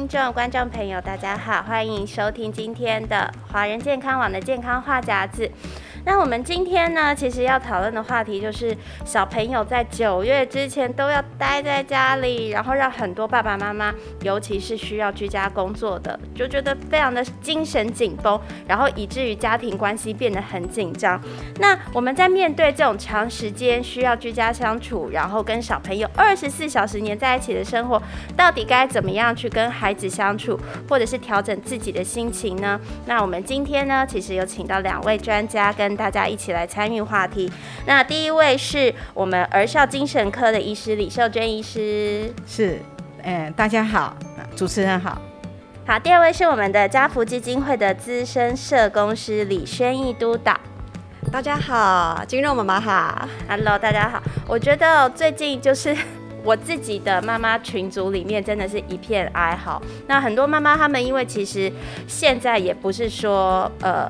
听众、观众朋友，大家好，欢迎收听今天的华人健康网的健康话匣子。那我们今天呢，其实要讨论的话题就是小朋友在九月之前都要待在家里，然后让很多爸爸妈妈，尤其是需要居家工作的，就觉得非常的精神紧绷，然后以至于家庭关系变得很紧张。那我们在面对这种长时间需要居家相处，然后跟小朋友二十四小时黏在一起的生活，到底该怎么样去跟孩子相处，或者是调整自己的心情呢？那我们今天呢，其实有请到两位专家跟大家一起来参与话题。那第一位是我们儿少精神科的医师李秀娟医师，是，嗯，大家好，主持人好。好，第二位是我们的家福基金会的资深社工师李轩义督导。大家好，金肉妈妈好，Hello，大家好。我觉得最近就是我自己的妈妈群组里面真的是一片哀嚎。那很多妈妈她们因为其实现在也不是说呃。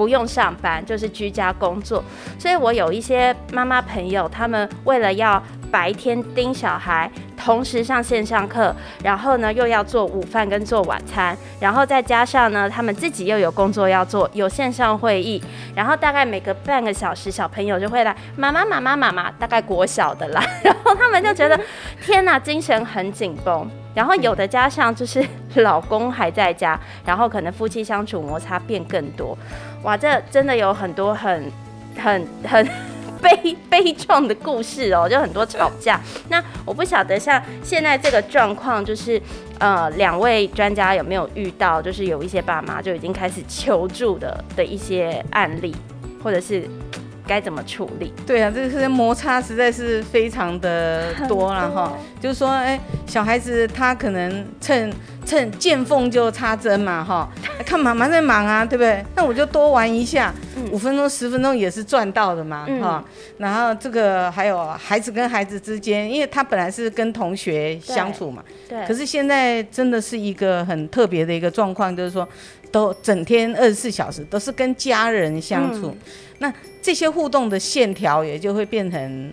不用上班，就是居家工作。所以我有一些妈妈朋友，他们为了要白天盯小孩，同时上线上课，然后呢又要做午饭跟做晚餐，然后再加上呢他们自己又有工作要做，有线上会议，然后大概每隔半个小时，小朋友就会来，妈妈妈妈妈妈，大概国小的啦，然后他们就觉得 天哪，精神很紧绷。然后有的加上就是老公还在家，然后可能夫妻相处摩擦变更多，哇，这真的有很多很很很 悲悲壮的故事哦，就很多吵架。那我不晓得像现在这个状况，就是呃，两位专家有没有遇到，就是有一些爸妈就已经开始求助的的一些案例，或者是。该怎么处理？对啊，这个摩擦实在是非常的多了哈。就是说，哎，小孩子他可能趁趁见缝就插针嘛哈。看妈妈在忙啊，对不对？那我就多玩一下，五分钟十分钟也是赚到的嘛哈。然后这个还有孩子跟孩子之间，因为他本来是跟同学相处嘛，对。可是现在真的是一个很特别的一个状况，就是说，都整天二十四小时都是跟家人相处。那这些互动的线条也就会变成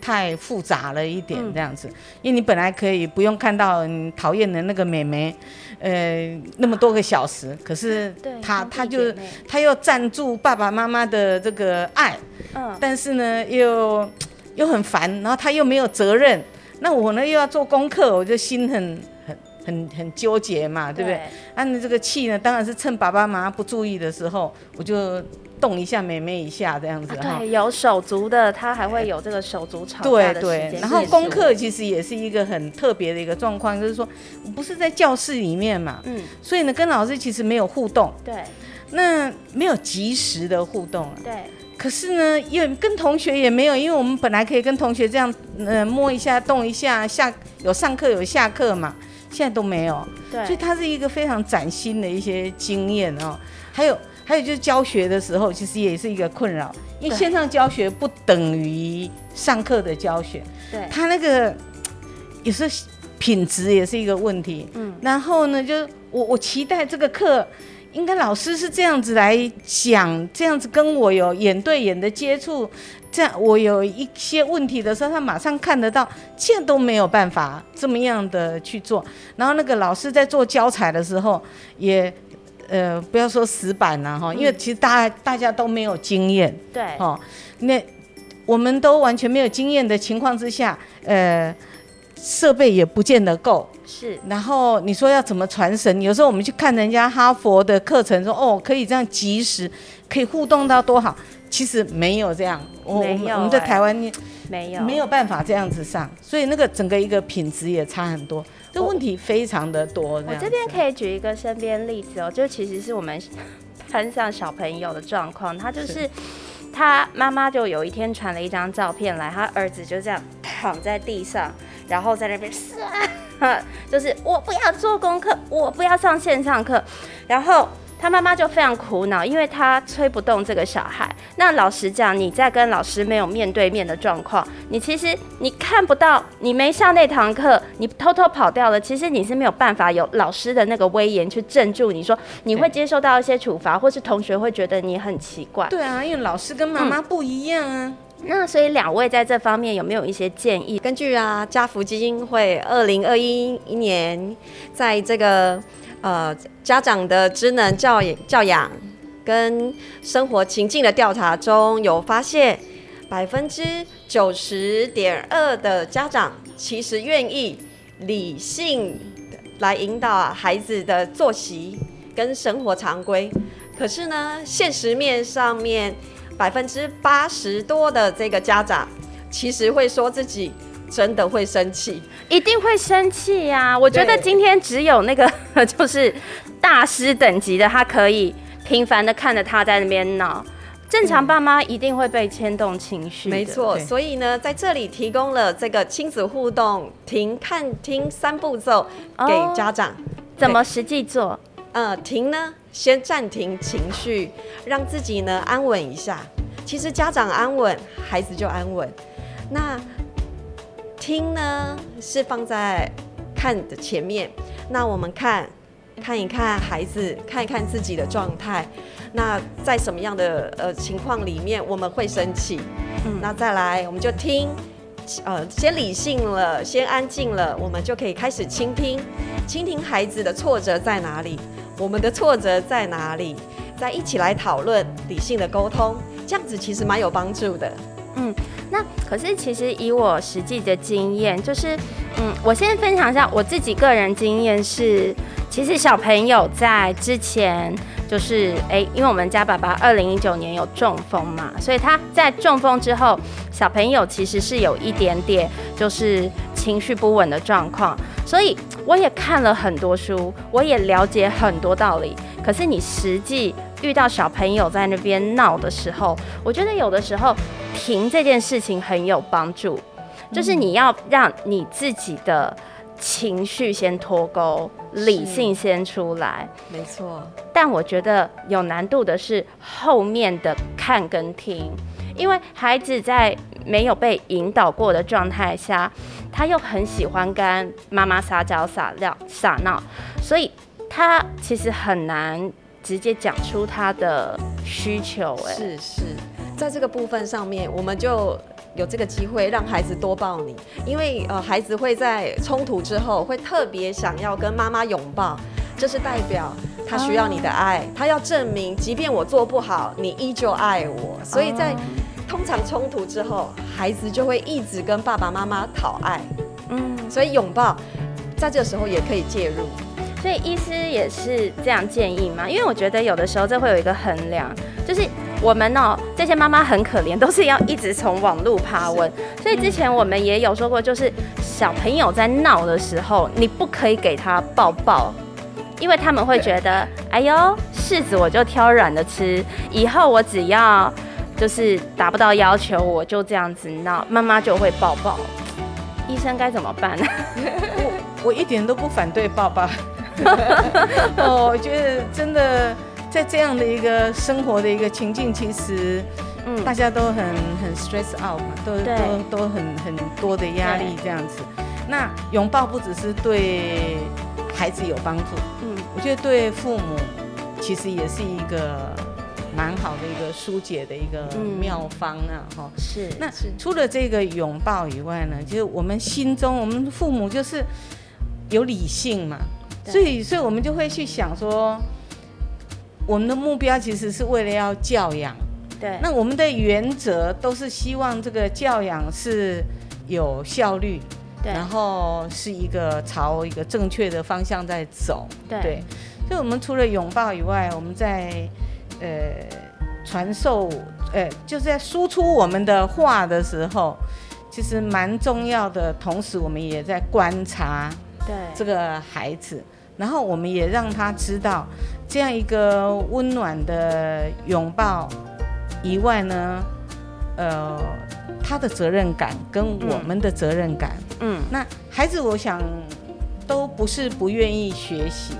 太复杂了一点，这样子。因为你本来可以不用看到你讨厌的那个美眉，呃，那么多个小时，可是他他就他又占住爸爸妈妈的这个爱，嗯，但是呢又又很烦，然后他又没有责任，那我呢又要做功课，我就心很很很很纠结嘛，对不对？按这个气呢，当然是趁爸爸妈妈不注意的时候，我就。动一下，妹妹一下，这样子哈。对，有手足的，他还会有这个手足吵架的时间。然后功课其实也是一个很特别的一个状况，就是说，不是在教室里面嘛，嗯，所以呢，跟老师其实没有互动。对。那没有及时的互动啊。对。可是呢，因为跟同学也没有，因为我们本来可以跟同学这样，呃，摸一下、动一下，下有上课有下课嘛，现在都没有。对。所以它是一个非常崭新的一些经验哦，还有。还有就是教学的时候，其实也是一个困扰，因为线上教学不等于上课的教学，对，他那个有时候品质也是一个问题。嗯，然后呢，就我我期待这个课应该老师是这样子来讲，这样子跟我有眼对眼的接触，这样我有一些问题的时候，他马上看得到，现在都没有办法这么样的去做。然后那个老师在做教材的时候也。呃，不要说死板了哈，因为其实大家大家都没有经验，对，哦，那我们都完全没有经验的情况之下，呃，设备也不见得够，是。然后你说要怎么传神？有时候我们去看人家哈佛的课程，说哦，可以这样及时，可以互动到多好，其实没有这样，没有，我们在台湾没有没有办法这样子上，所以那个整个一个品质也差很多。这问题非常的多。我这边可以举一个身边例子哦，就其实是我们班上小朋友的状况。他就是他妈妈就有一天传了一张照片来，他儿子就这样躺在地上，然后在那边啊，就是我不要做功课，我不要上线上课，然后。他妈妈就非常苦恼，因为他催不动这个小孩。那老实讲，你在跟老师没有面对面的状况，你其实你看不到，你没上那堂课，你偷偷跑掉了，其实你是没有办法有老师的那个威严去镇住你，说你会接受到一些处罚，或是同学会觉得你很奇怪。对啊，因为老师跟妈妈不一样啊。那所以两位在这方面有没有一些建议？根据啊家福基金会二零二一一年在这个呃家长的职能教教养跟生活情境的调查中有发现，百分之九十点二的家长其实愿意理性来引导孩子的作息跟生活常规，可是呢，现实面上面。百分之八十多的这个家长，其实会说自己真的会生气，一定会生气呀！我觉得今天只有那个 就是大师等级的，他可以频繁的看着他在那边闹。正常爸妈一定会被牵动情绪。没错，所以呢，在这里提供了这个亲子互动停、看、听三步骤给家长，怎么实际做？呃，停呢？先暂停情绪，让自己呢安稳一下。其实家长安稳，孩子就安稳。那听呢是放在看的前面。那我们看看一看孩子，看一看自己的状态。那在什么样的呃情况里面我们会生气？嗯，那再来我们就听，呃，先理性了，先安静了，我们就可以开始倾听，倾听孩子的挫折在哪里。我们的挫折在哪里？再一起来讨论，理性的沟通，这样子其实蛮有帮助的。嗯，那可是其实以我实际的经验，就是嗯，我先分享一下我自己个人经验是，其实小朋友在之前就是哎，因为我们家爸爸二零一九年有中风嘛，所以他在中风之后，小朋友其实是有一点点就是情绪不稳的状况，所以。我也看了很多书，我也了解很多道理。可是你实际遇到小朋友在那边闹的时候，我觉得有的时候停这件事情很有帮助，就是你要让你自己的情绪先脱钩，理性先出来。没错。但我觉得有难度的是后面的看跟听，因为孩子在。没有被引导过的状态下，他又很喜欢跟妈妈撒娇撒尿撒闹，所以他其实很难直接讲出他的需求。哎，是是，在这个部分上面，我们就有这个机会让孩子多抱你，因为呃，孩子会在冲突之后会特别想要跟妈妈拥抱，这是代表他需要你的爱，他要证明，即便我做不好，你依旧爱我，所以在。通常冲突之后，孩子就会一直跟爸爸妈妈讨爱，嗯，所以拥抱在这个时候也可以介入。所以医师也是这样建议嘛？因为我觉得有的时候这会有一个衡量，就是我们哦这些妈妈很可怜，都是要一直从网络爬文。所以之前我们也有说过，就是小朋友在闹的时候，你不可以给他抱抱，因为他们会觉得，哎呦柿子我就挑软的吃，以后我只要。就是达不到要求，我就这样子闹，妈妈就会抱抱。医生该怎么办呢？我我一点都不反对抱抱。哦，我觉得真的在这样的一个生活的一个情境，其实嗯，大家都很很 stress out 嘛，都都都很很多的压力这样子。那拥抱不只是对孩子有帮助，嗯，我觉得对父母其实也是一个。蛮好的一个疏解的一个妙方啊，哈，是。那除了这个拥抱以外呢，就是我们心中，我们父母就是有理性嘛，所以，所以我们就会去想说，我们的目标其实是为了要教养，对。那我们的原则都是希望这个教养是有效率，对，然后是一个朝一个正确的方向在走，对。所以，我们除了拥抱以外，我们在呃，传授，呃，就是在输出我们的话的时候，其实蛮重要的。同时，我们也在观察对这个孩子，然后我们也让他知道，这样一个温暖的拥抱以外呢，呃，他的责任感跟我们的责任感，嗯，那孩子，我想都不是不愿意学习。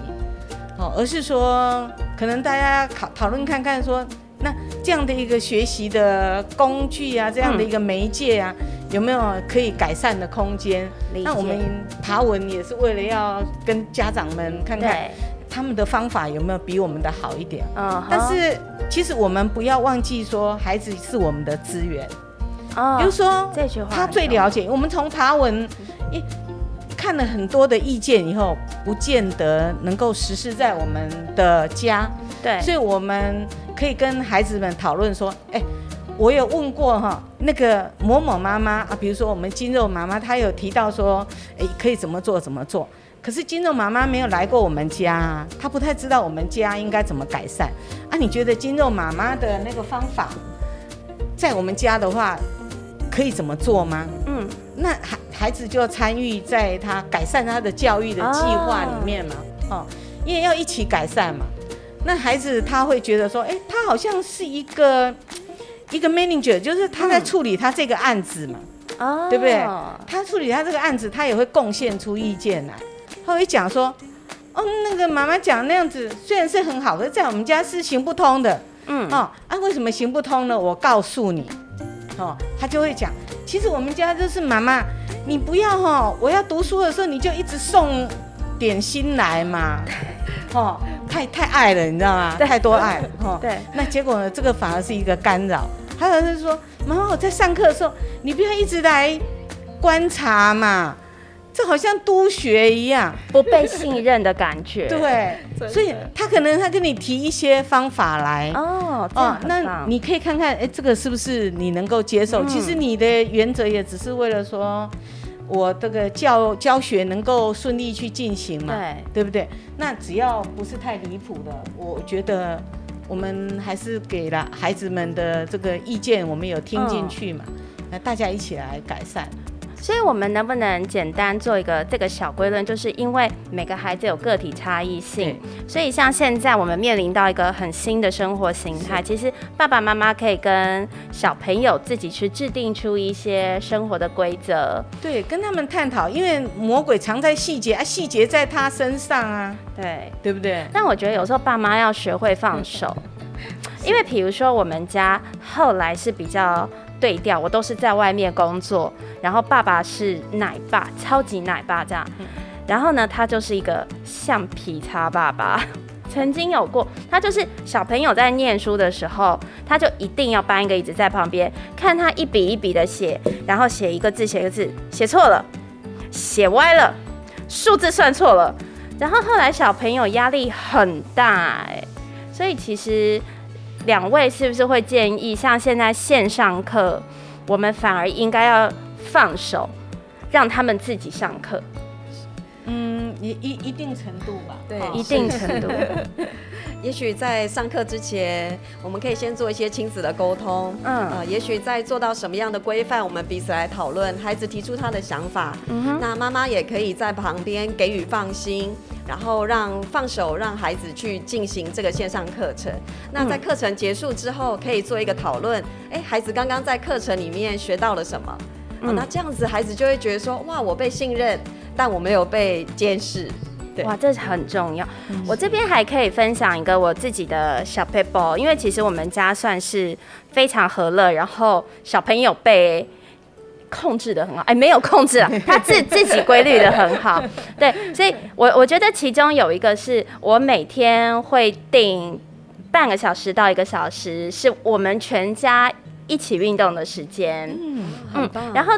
哦，而是说，可能大家讨讨论看看，说那这样的一个学习的工具啊，这样的一个媒介啊，有没有可以改善的空间？那我们爬文也是为了要跟家长们看看他们的方法有没有比我们的好一点。嗯，但是其实我们不要忘记说，孩子是我们的资源。哦比如说这句话他最了解，我们从爬文一看了很多的意见以后，不见得能够实施在我们的家，对，所以我们可以跟孩子们讨论说，哎、我有问过哈，那个某某妈妈啊，比如说我们金肉妈妈，她有提到说，哎、可以怎么做怎么做。可是金肉妈妈没有来过我们家啊，她不太知道我们家应该怎么改善啊。你觉得金肉妈妈的那个方法，在我们家的话，可以怎么做吗？嗯，那孩孩子就参与在他改善他的教育的计划里面嘛，哦，因为要一起改善嘛。那孩子他会觉得说，哎、他好像是一个一个 manager，就是他在处理他这个案子嘛，哦，对不对？他处理他这个案子，他也会贡献出意见来，他会讲说，哦，那个妈妈讲那样子虽然是很好，可是在我们家是行不通的，嗯，哦，啊，为什么行不通呢？我告诉你，哦，他就会讲，其实我们家就是妈妈，你不要哈、哦，我要读书的时候你就一直送点心来嘛，哦，太太爱了，你知道吗？太多爱了，哦，对，那结果呢，这个反而是一个干扰。还有就是说，妈妈，我在上课的时候，你不要一直来观察嘛，这好像督学一样。不被信任的感觉，，对，所以他可能他跟你提一些方法来，哦，这样那你可以看看，哎、这个是不是你能够接受？嗯。其实你的原则也只是为了说，我这个教教学能够顺利去进行嘛，对，对不对？那只要不是太离谱的，我觉得我们还是给了孩子们的这个意见，我们有听进去嘛，那、大家一起来改善。所以，我们能不能简单做一个这个小归论？就是因为每个孩子有个体差异性，所以像现在我们面临到一个很新的生活形态，其实爸爸妈妈可以跟小朋友自己去制定出一些生活的规则。对，跟他们探讨，因为魔鬼藏在细节啊，细节在他身上啊，对，对不对？但我觉得有时候爸妈要学会放手，因为比如说我们家后来是比较对调，我都是在外面工作，然后爸爸是奶爸，超级奶爸这样，然后呢，他就是一个橡皮擦爸爸。曾经有过，他就是小朋友在念书的时候，他就一定要搬一个椅子在旁边，看他一笔一笔的写，然后写一个字写一个字，写错了，写歪了，数字算错了，然后后来小朋友压力很大哎、所以其实两位是不是会建议，像现在线上课，我们反而应该要放手，让他们自己上课，嗯，一一一定程度吧。对哦一定程度。也许在上课之前，我们可以先做一些亲子的沟通。嗯呃，也许在做到什么样的规范，我们彼此来讨论。孩子提出他的想法，嗯，那妈妈也可以在旁边给予放心，然后让放手让孩子去进行这个线上课程。那在课程结束之后，可以做一个讨论。哎，孩子刚刚在课程里面学到了什么？哦嗯那这样子孩子就会觉得说，哇，我被信任，但我没有被监视。对哇，这很重要。我这边还可以分享一个我自己的小 paper，因为其实我们家算是非常和乐，然后小朋友被。控制的很好，哎，没有控制啊，他自自己规律的很好，对，所以我我觉得其中有一个是我每天会定半个小时到一个小时，是我们全家一起运动的时间，嗯，很棒。然后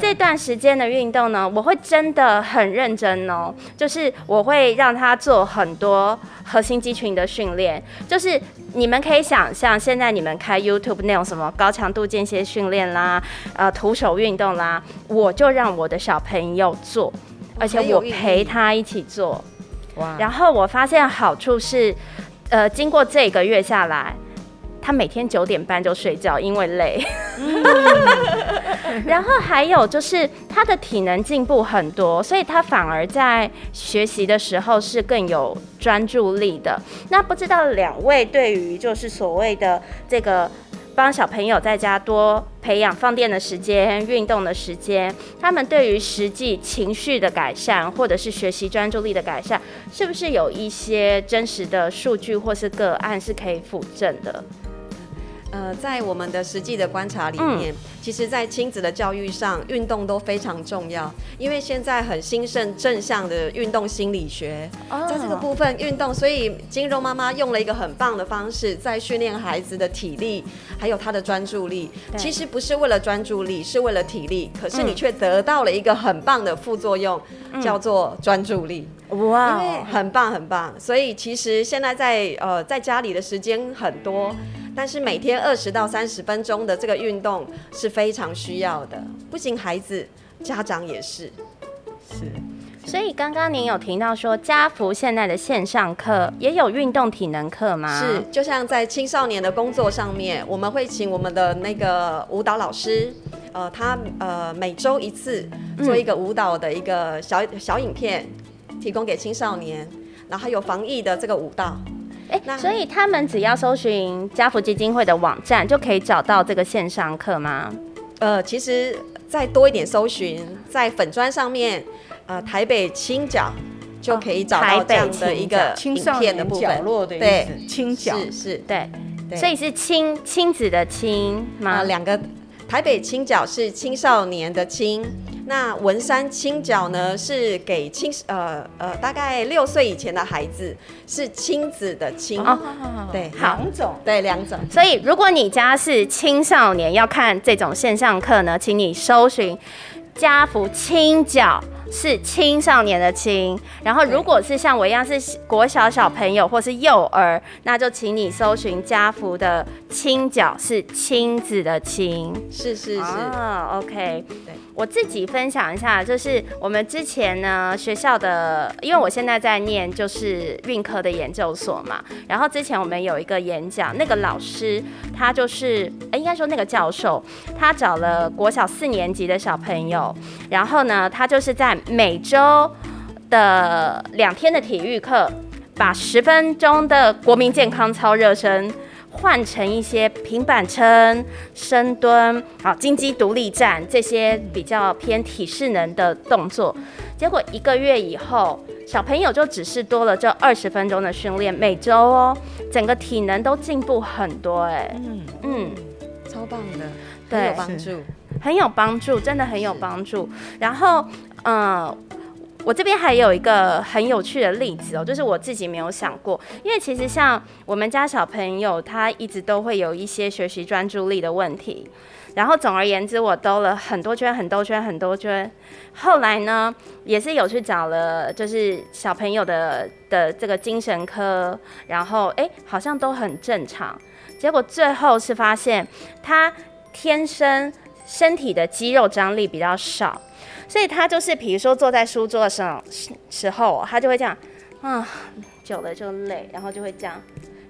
这段时间的运动呢，我会真的很认真哦，就是我会让他做很多核心肌群的训练，就是你们可以想象，现在你们开 YouTube 那种什么高强度间歇训练啦，呃，徒手运动啦，我就让我的小朋友做，而且我陪他一起做。哇，然后我发现好处是，呃，经过这个月下来，他每天九点半就睡觉，因为累。然后还有就是他的体能进步很多，所以他反而在学习的时候是更有专注力的。那不知道两位对于就是所谓的这个。帮小朋友在家多培养放电的时间、运动的时间，他们对于实际情绪的改善，或者是学习专注力的改善，是不是有一些真实的数据或是个案是可以辅证的？呃，在我们的实际的观察里面，其实，在亲子的教育上，运动都非常重要。因为现在很兴盛正向的运动心理学，在这个部分运动，所以金融妈妈用了一个很棒的方式，在训练孩子的体力，还有他的专注力。其实不是为了专注力，是为了体力。可是你却得到了一个很棒的副作用，叫做专注力。哇，因为很棒很棒。所以其实现在在呃在家里的时间很多。但是每天二十到三十分钟的这个运动是非常需要的，不仅孩子，家长也是。是。所以刚刚您有提到说，家福现在的线上课也有运动体能课吗？是，就像在青少年的工作上面，我们会请我们的那个舞蹈老师，呃，他呃每周一次做一个舞蹈的一个小小影片，提供给青少年，然后还有防疫的这个舞蹈。哎，所以他们只要搜寻家福基金会的网站，就可以找到这个线上课吗？呃，其实再多一点搜寻，在粉砖上面，呃，台北青角就可以找到这样的一个青少年的角落的对，青角是是，对，所以是亲亲子的亲吗？两个。台北青角是青少年的青，那文山青角呢是给青呃呃大概六岁以前的孩子，是亲子的亲。哦，对，两种，对两种。所以如果你家是青少年要看这种线上课呢，请你搜寻家福青角。是青少年的青，然后如果是像我一样是国小小朋友或是幼儿，那就请你搜寻家福的青角，是亲子的亲，是是是，OK，对。我自己分享一下，就是我们之前呢学校的，因为我现在在念就是运科的研究所嘛，然后之前我们有一个演讲，那个老师他就是，哎，应该说那个教授，他找了国小四年级的小朋友，然后呢，他就是在每周的两天的体育课，把十分钟的国民健康操热身。换成一些平板撑、深蹲、好金鸡独立站这些比较偏体适能的动作，结果一个月以后，小朋友就只是多了这二十分钟的训练，每周哦，整个体能都进步很多，哎，嗯。嗯，超棒的，很有帮助，很有帮助，真的很有帮助。然后，嗯。我这边还有一个很有趣的例子哦，就是我自己没有想过，因为其实像我们家小朋友，他一直都会有一些学习专注力的问题。然后总而言之，我兜了很多圈、很多圈、很多圈。后来呢，也是有去找了，就是小朋友的的这个精神科，然后哎，好像都很正常。结果最后是发现他天生身体的肌肉张力比较少。所以他就是，比如说坐在书桌上时候，他就会这样，啊，久了就累，然后就会这样，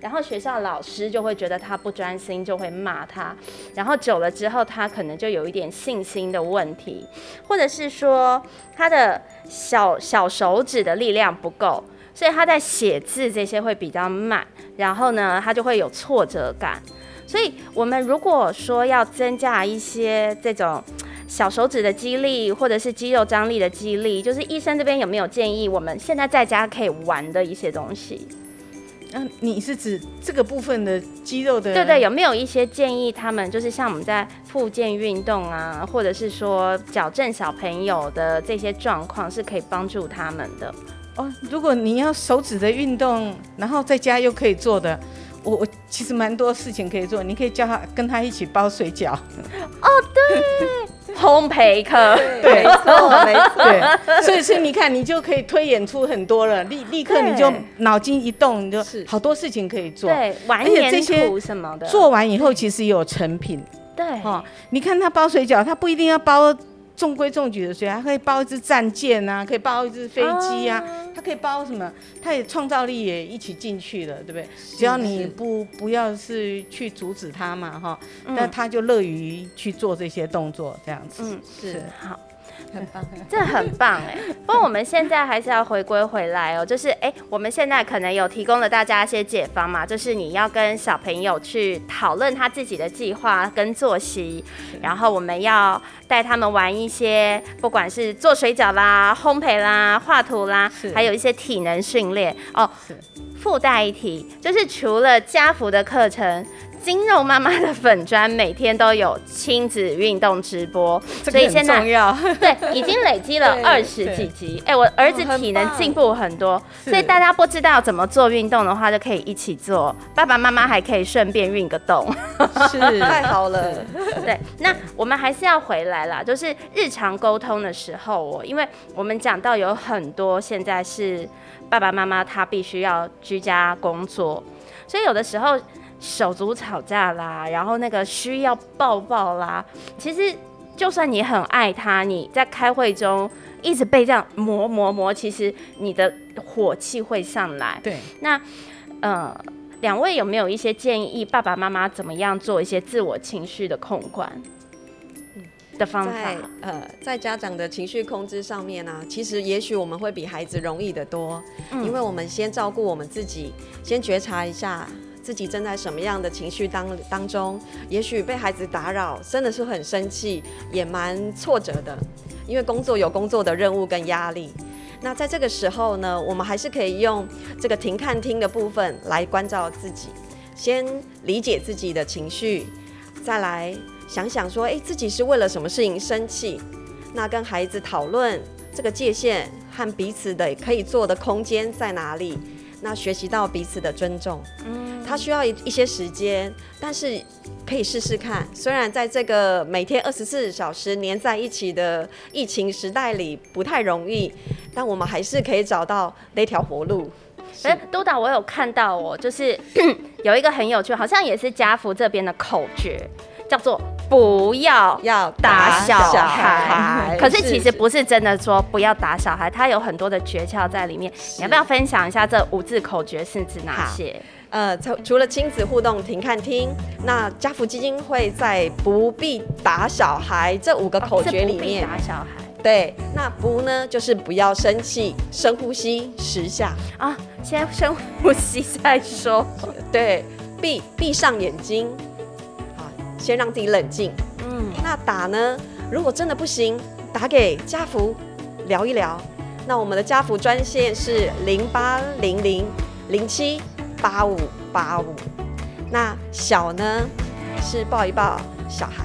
然后学校老师就会觉得他不专心，就会骂他，然后久了之后，他可能就有一点信心的问题，或者是说他的小小手指的力量不够，所以他在写字这些会比较慢，然后呢，他就会有挫折感。所以我们如果说要增加一些这种。小手指的肌力，或者是肌肉张力的肌力，就是医生这边有没有建议我们现在在家可以玩的一些东西？嗯，你是指这个部分的肌肉的？对对，有没有一些建议他们，就是像我们在复健运动啊，或者是说矫正小朋友的这些状况，是可以帮助他们的？哦，如果你要手指的运动，然后在家又可以做的。我我其实蛮多事情可以做，你可以叫他跟他一起包水饺。哦，对，烘焙课，没错，没错。对，所以所以你看，你就可以推演出很多了，立立刻你就脑筋一动，你就好多事情可以做。对，完颜图什么的，做完以后其实有成品。对，哈，你看他包水饺，他不一定要包。中规中矩的水，还可以包一只战舰啊，可以包一只飞机啊，它可以包什么？它也创造力也一起进去了，对不对？只要你不不要是去阻止它嘛，哈，那他就乐于去做这些动作，这样子。嗯，是好。很棒，这很棒哎！不过我们现在还是要回归回来哦，就是哎，我们现在可能有提供了大家一些解方嘛，就是你要跟小朋友去讨论他自己的计划跟作息，然后我们要带他们玩一些，不管是做水饺啦、烘焙啦、画图啦，还有一些体能训练哦。附带一提，就是除了家福的课程。金肉妈妈的粉砖每天都有亲子运动直播，所以现在 对已经累积了二十几集。哎、我儿子体能进步很多，所以大家不知道怎么做运动的话，就可以一起做。爸爸妈妈还可以顺便运个动。是 太好了，对，那我们还是要回来啦，就是日常沟通的时候哦，因为我们讲到有很多现在是爸爸妈妈他必须要居家工作，所以有的时候手足吵架啦，然后那个需要抱抱啦，其实就算你很爱他，你在开会中一直被这样磨磨磨，其实你的火气会上来。对，那呃，两位有没有一些建议，爸爸妈妈怎么样做一些自我情绪的控管的方法在？呃，在家长的情绪控制上面呢、其实也许我们会比孩子容易得多，嗯因为我们先照顾我们自己，先觉察一下自己正在什么样的情绪当当中，也许被孩子打扰，真的是很生气，也蛮挫折的，因为工作有工作的任务跟压力。那在这个时候呢，我们还是可以用这个停看听的部分来关照自己，先理解自己的情绪，再来想想说，哎，自己是为了什么事情生气？那跟孩子讨论这个界限和彼此的可以做的空间在哪里？那学习到彼此的尊重，嗯，他需要一一些时间，但是可以试试看。虽然在这个每天二十四小时黏在一起的疫情时代里不太容易，但我们还是可以找到那条活路。哎，督导，我有看到哦，就是 有一个很有趣，好像也是家福这边的口诀，叫做“不要要打小小孩”。可是其实不是真的说不要打小孩，它有很多的诀窍在里面。你要不要分享一下这五字口诀是指哪些？呃，除除了亲子互动停看听，那家福基金会在不必打小孩这五个口诀里面，打小孩对，那不呢就是不要生气，深呼吸十下，啊，先深呼吸再说。对，闭闭上眼睛，啊，先让自己冷静。嗯，那打呢，如果真的不行，打给家福聊一聊。那我们的家福专线是零八零零零七八五八五。那小呢是抱一抱小孩，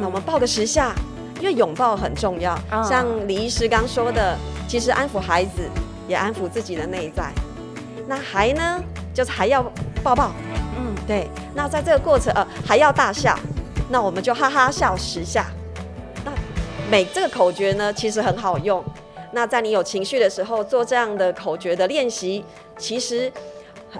那我们抱个十下，因为拥抱很重要。哦像李医师刚说的，其实安抚孩子也安抚自己的内在。那还呢，就是还要抱抱，嗯，对。那在这个过程，呃，还要大笑，那我们就哈哈笑十下。那每这个口诀呢，其实很好用。那在你有情绪的时候做这样的口诀的练习，其实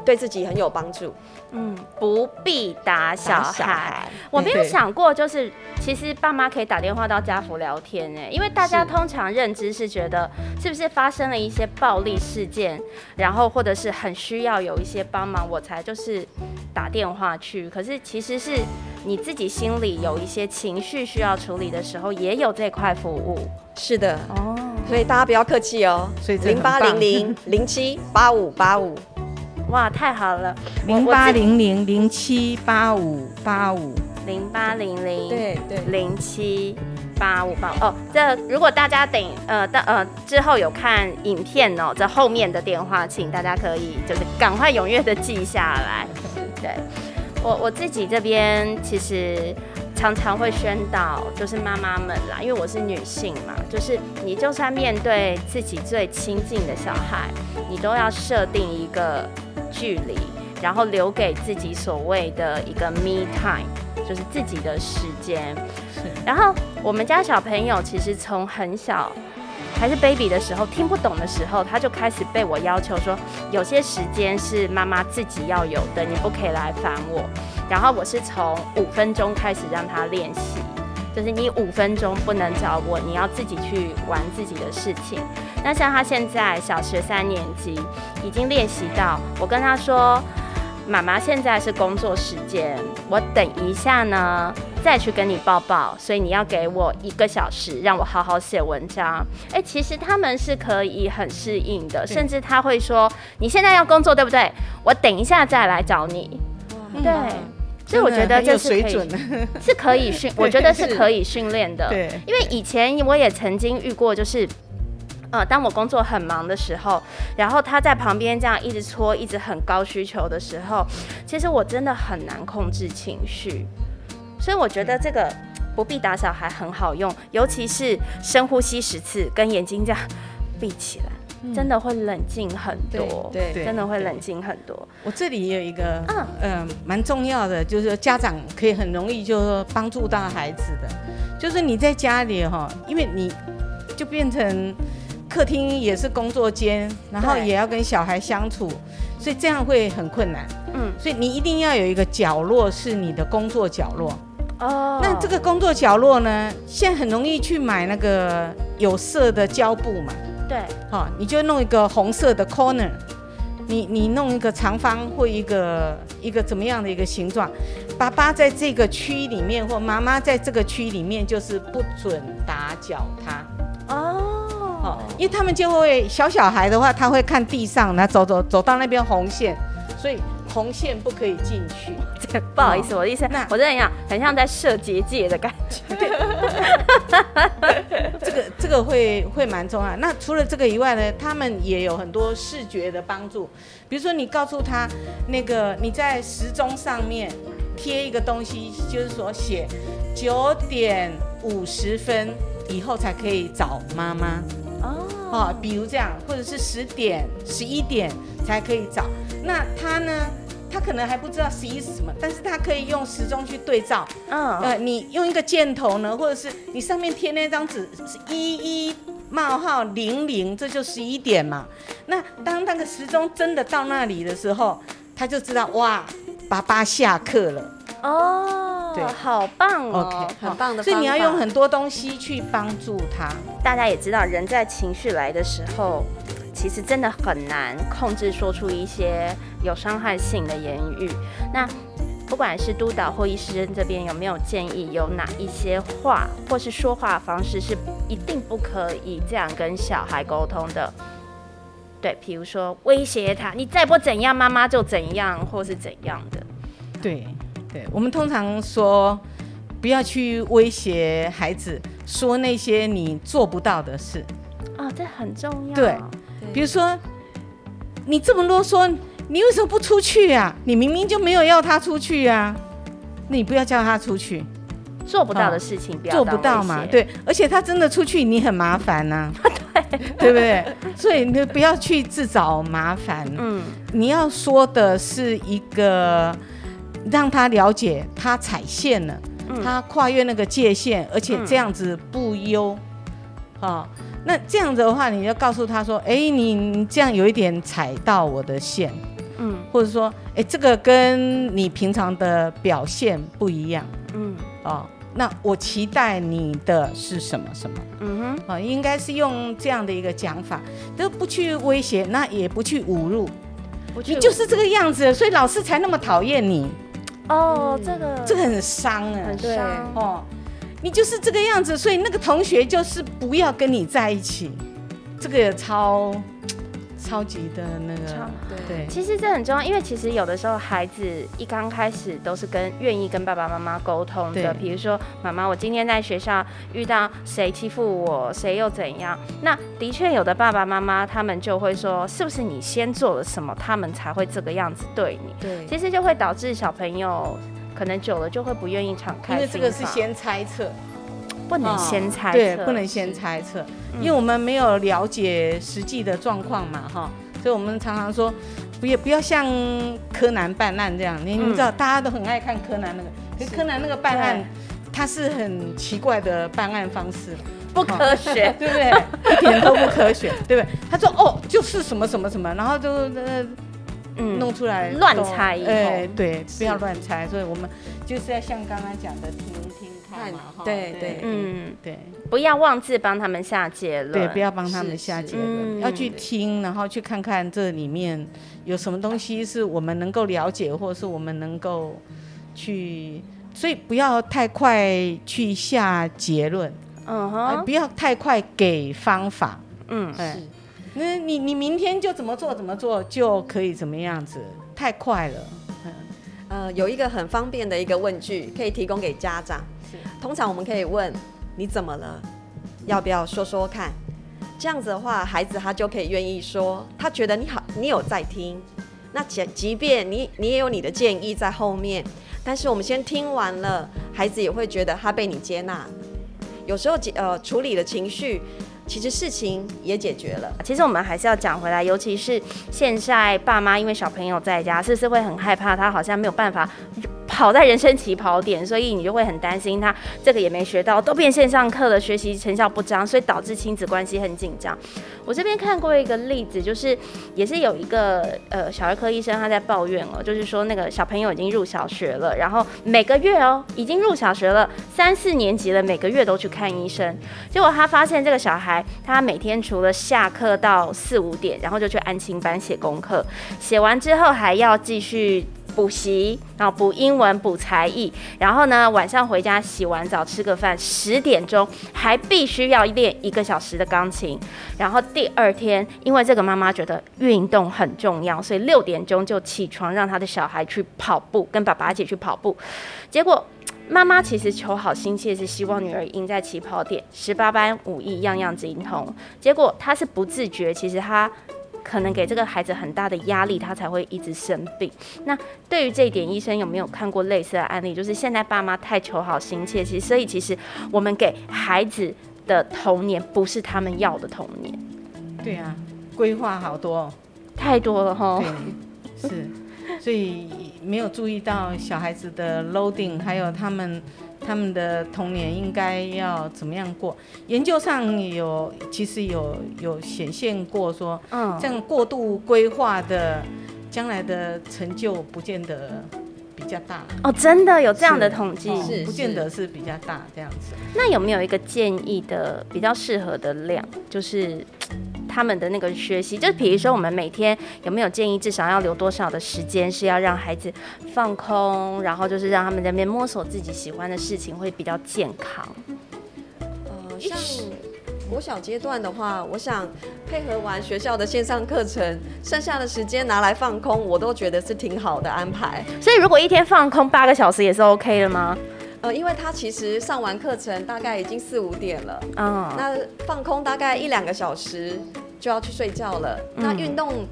对自己很有帮助。嗯，不必打小孩。小孩我没有想过，就是其实爸妈可以打电话到家福聊天呢，因为大家通常认知是觉得是不是发生了一些暴力事件，然后或者是很需要有一些帮忙，我才就是打电话去。可是其实是你自己心里有一些情绪需要处理的时候，也有这块服务是的，哦。所以大家不要客气哦。所以这零八零零零七八五八五，哇，太好了！零八零零零七八五八五，零八零零对对零七八五八哦，这如果大家等呃的呃之后有看影片哦，这后面的电话，请大家可以就是赶快踊跃的记下来。对我我自己这边其实常常会宣导，就是妈妈们啦，因为我是女性嘛，就是你就算面对自己最亲近的小孩，你都要设定一个距离，然后留给自己所谓的一个 me time，就是自己的时间。然后我们家小朋友其实从很小还是 baby 的时候，听不懂的时候，他就开始被我要求说，有些时间是妈妈自己要有的，你不可以来烦我。然后我是从五分钟开始让他练习，就是你五分钟不能找我，你要自己去玩自己的事情。那像他现在小学三年级，已经练习到我跟他说。妈妈现在是工作时间，我等一下呢再去跟你抱抱，所以你要给我一个小时，让我好好写文章。哎、其实他们是可以很适应的，甚至他会说：“你现在要工作对不对？我等一下再来找你。”对，所以我觉得这是可以是可以训，我觉得是可以训练的。对因为以前我也曾经遇过，就是呃，当我工作很忙的时候，然后他在旁边这样一直搓，一直很高需求的时候，其实我真的很难控制情绪。所以我觉得这个不必打小孩很好用，尤其是深呼吸十次，跟眼睛这样闭起来，真的会冷静很多。对对真的会冷静很多。我这里也有一个，嗯嗯，蛮重要的，就是说家长可以很容易就说帮助到孩子的，就是你在家里哈，因为你就变成客厅也是工作间，然后也要跟小孩相处，所以这样会很困难。嗯，所以你一定要有一个角落是你的工作角落。哦。那这个工作角落呢，现在很容易去买那个有色的胶布嘛，对，好，你就弄一个红色的 corner，你你弄一个长方或一个一个怎么样的一个形状，爸爸在这个区里面或妈妈在这个区里面，就是不准打搅他，哦哦，因为他们就会小小孩的话，他会看地上，然后走走走到那边红线，所以红线不可以进去。这 不好意思，我的意思那，我真的想，很像在设结界的感觉。这个这个会会蛮重要。那除了这个以外呢，他们也有很多视觉的帮助，比如说你告诉他，那个你在时钟上面贴一个东西，就是说写九点五十分以后才可以找妈妈哦，啊，比如这样，或者是十点、十一点才可以找。那他呢？他可能还不知道十一是什么，但是他可以用时钟去对照，嗯，呃，你用一个箭头呢，或者是你上面贴那张纸是一一冒号零零，这就十一点嘛。那当那个时钟真的到那里的时候，他就知道哇，爸爸下课了。哦，对好棒哦 OK，很棒的所以你要用很多东西去帮助他。大家也知道，人在情绪来的时候，其实真的很难控制说出一些有伤害性的言语。那不管是督导或医师这边有没有建议，有哪一些话或是说话方式是一定不可以这样跟小孩沟通的？对，比如说威胁他，你再不怎样，妈妈就怎样，或是怎样的。对对，我们通常说不要去威胁孩子，说那些你做不到的事。哦，这很重要。对比如说，你这么啰嗦，你为什么不出去啊？你明明就没有要他出去啊，那你不要叫他出去，做不到的事情不要做不到嘛？对，而且他真的出去，你很麻烦呐、对，对不对？所以你不要去自找麻烦。嗯，你要说的是一个让他了解他踩线了，嗯。他跨越那个界限，而且这样子不优，啊、那这样子的话，你就告诉他说，哎、你你这样有一点踩到我的线，嗯。或者说，哎、这个跟你平常的表现不一样。嗯。哦。那我期待你的是什么什么？嗯哼，啊、应该是用这样的一个讲法，都不去威胁，那也不去侮辱，你就是这个样子，所以老师才那么讨厌你，哦，这个这个很伤啊。很对伤哦，你就是这个样子，所以那个同学就是不要跟你在一起，这个也超超级的那个，对。其实这很重要，因为其实有的时候孩子一刚开始都是跟愿意跟爸爸妈妈沟通的，比如说妈妈，我今天在学校遇到谁欺负我，谁又怎样？那的确有的爸爸妈妈他们就会说，是不是你先做了什么，他们才会这个样子对你？对，其实就会导致小朋友可能久了就会不愿意敞开因为这个是先猜测，不能先猜测，对，不能先猜测，因为我们没有了解实际的状况嘛，哈，所以我们常常说，不也不要像柯南办案这样，你你知道大家都很爱看柯南那个，可是柯南那个办案对，他是很奇怪的办案方式，不科学。对不对？一点都不科学，对不对？他说哦，就是什么什么什么，然后就呃嗯弄出来乱猜以后哎，对，不要乱猜。所以我们就是要像刚刚讲的听一听看嘛，哈。对对嗯，对。不要妄自帮他们下结论。对，不要帮他们下结论，嗯。要去听，然后去看看这里面有什么东西是我们能够了解，或者是我们能够去。所以不要太快去下结论，嗯哼，呃不要太快给方法。嗯，哎，那你你明天就怎么做怎么做就可以怎么样子，太快了。呃，有一个很方便的一个问句可以提供给家长。是通常我们可以问你怎么了，要不要说说看？这样子的话，孩子他就可以愿意说，他觉得你好，你有在听。那即即便你你也有你的建议在后面，但是我们先听完了，孩子也会觉得他被你接纳。有时候呃处理的情绪，其实事情也解决了。其实我们还是要讲回来，尤其是现在爸妈因为小朋友在家，是不是会很害怕他好像没有办法。跑在人生起跑点，所以你就会很担心他这个也没学到，都变线上课了，学习成效不彰，所以导致亲子关系很紧张。我这边看过一个例子，就是也是有一个呃小儿科医生他在抱怨哦，就是说那个小朋友已经入小学了，然后每个月哦已经入小学了三四年级了，每个月都去看医生，结果他发现这个小孩他每天除了下课到四五点，然后就去安亲班写功课，写完之后还要继续。补习，然后补英文、补才艺，然后呢，晚上回家洗完澡吃个饭，十点钟还必须要练一个小时的钢琴，然后第二天，因为这个妈妈觉得运动很重要，所以六点钟就起床，让他的小孩去跑步，跟爸爸一起去跑步。结果妈妈其实求好心切，是希望女儿赢在起跑点，十八般武艺样样精通。结果她是不自觉，其实她。可能给这个孩子很大的压力，他才会一直生病。那对于这一点，医生有没有看过类似的案例？就是现在爸妈太求好心切，其实所以其实我们给孩子的童年不是他们要的童年。对啊，规划好多，太多了哈。对，是，所以没有注意到小孩子的 loading，还有他们。他们的童年应该要怎么样过？研究上有其实有有显现过说，嗯，这样过度规划的，将来的成就不见得比较大。哦，真的有这样的统计，是不见得是比较大这样子。那有没有一个建议的比较适合的量？就是。他们的那个学习，就比如说，我们每天有没有建议至少要留多少的时间是要让孩子放空，然后就是让他们在那边摸索自己喜欢的事情，会比较健康。呃，像国小阶段的话，我想配合完学校的线上课程，剩下的时间拿来放空，我都觉得是挺好的安排。所以，如果一天放空八个小时也是 OK 的吗？呃，因为他其实上完课程大概已经四五点了，嗯，那放空大概一两个小时就要去睡觉了。那运动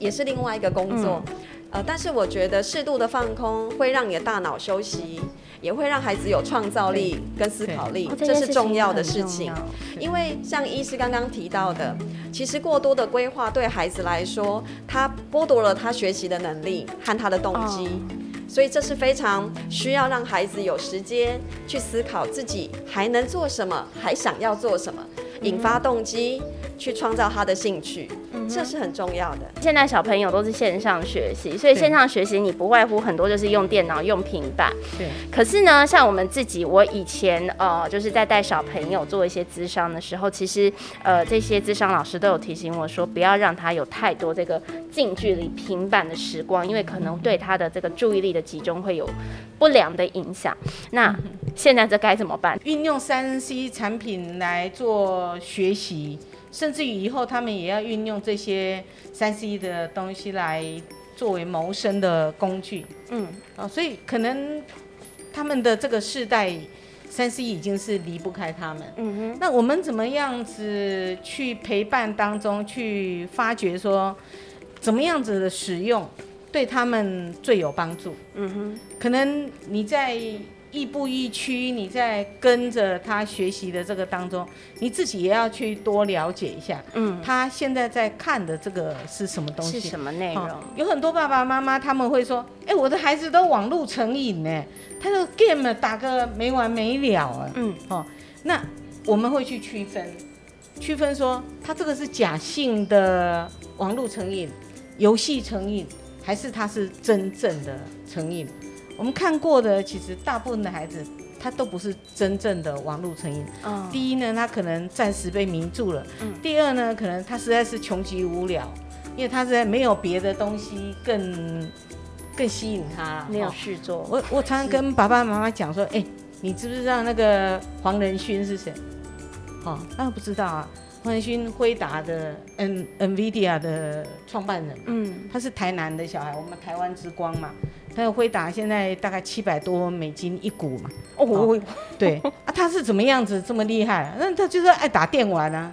也是另外一个工作，呃，但是我觉得适度的放空会让你的大脑休息，也会让孩子有创造力跟思考力，这是重要的事情。因为像医师刚刚提到的，其实过多的规划对孩子来说，他剥夺了他学习的能力和他的动机。所以这是非常需要让孩子有时间去思考自己还能做什么，还想要做什么，引发动机。去创造他的兴趣，这是很重要的。现在小朋友都是线上学习，所以线上学习你不外乎很多就是用电脑、用平板。对。可是呢，像我们自己，我以前呃就是在带小朋友做一些智商的时候，其实呃这些智商老师都有提醒我说，不要让他有太多这个近距离平板的时光，因为可能对他的这个注意力的集中会有不良的影响。那现在这该怎么办？运用三 C 产品来做学习。甚至于以后他们也要运用这些三 C 的东西来作为谋生的工具，嗯，啊，所以可能他们的这个世代三 C 已经是离不开他们，嗯哼。那我们怎么样子去陪伴当中去发掘说，怎么样子的使用对他们最有帮助？嗯哼，可能你在。亦步亦趋，你在跟着他学习的这个当中，你自己也要去多了解一下。嗯，他现在在看的这个是什么东西？是什么内容？有很多爸爸妈妈他们会说：“哎，我的孩子都网络成瘾呢，他的 game 打个没完没了啊。”嗯，哦，那我们会去区分，区分说他这个是假性的网络成瘾、游戏成瘾，还是他是真正的成瘾？我们看过的，其实大部分的孩子，他都不是真正的网络成瘾。嗯第一呢，他可能暂时被迷住了；嗯第二呢，可能他实在是穷极无聊，因为他实在没有别的东西更更吸引他，没有事做。我我常常跟爸爸妈妈讲说：“哎，你知不知道那个黄仁勋是谁？”哦，那不知道啊。黄仁勋辉达的 N NVIDIA 的创办人，嗯，他是台南的小孩，我们台湾之光嘛。他有辉达，现在大概七百多美金一股嘛。哦，对啊，他是怎么样子这么厉害？那他就是爱打电玩啊。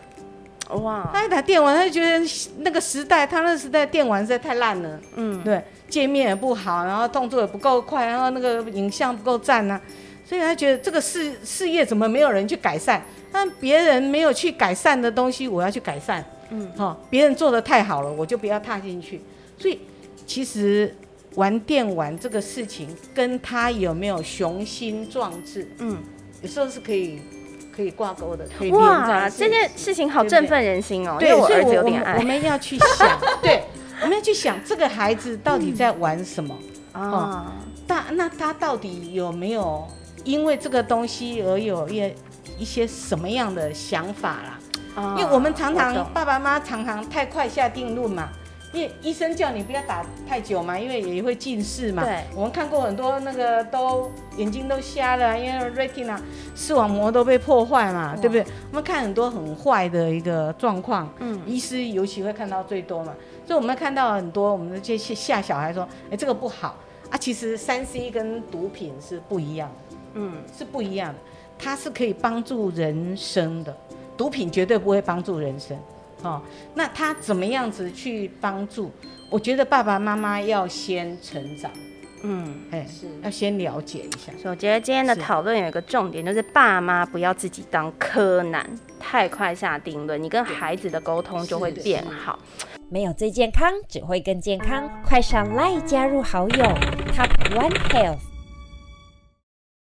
哇，他一打电玩，他就觉得那个时代，他那个时代电玩实在太烂了，嗯，对，界面也不好，然后动作也不够快，然后那个影像不够赞啊、所以他觉得这个事事业怎么没有人去改善？但别人没有去改善的东西，我要去改善。嗯，哦，别人做的太好了，我就不要踏进去。所以其实玩电玩这个事情，跟他有没有雄心壮志，嗯，有时候是可以可以挂钩的，哇，这件事情好振奋人心哦，因对，所以为我儿子有我我点爱们我们要去想，对，我们要去想这个孩子到底在玩什么。啊，大那他到底有没有因为这个东西而有一一些什么样的想法啦？啊因为我们常常爸爸妈妈常常太快下定论嘛，因为医生叫你不要打太久嘛，因为也会近视嘛。对我们看过很多那个都眼睛都瞎了，因为 retina 视网膜都被破坏嘛，对不对？我们看很多很坏的一个状况，嗯医师尤其会看到最多嘛，所以我们看到很多我们的这些吓小孩说，哎，这个不好啊，其实三 C 跟毒品是不一样的。嗯，是不一样的，它是可以帮助人生的，毒品绝对不会帮助人生。哦，那他怎么样子去帮助？我觉得爸爸妈妈要先成长，嗯。哎，是要先了解一下。所以我觉得今天的是讨论有一个重点，就是爸妈不要自己当柯南，太快下定论，你跟孩子的沟通就会变好。没有最健康，只会更健康。快上 LINE 加入好友，Top One Health。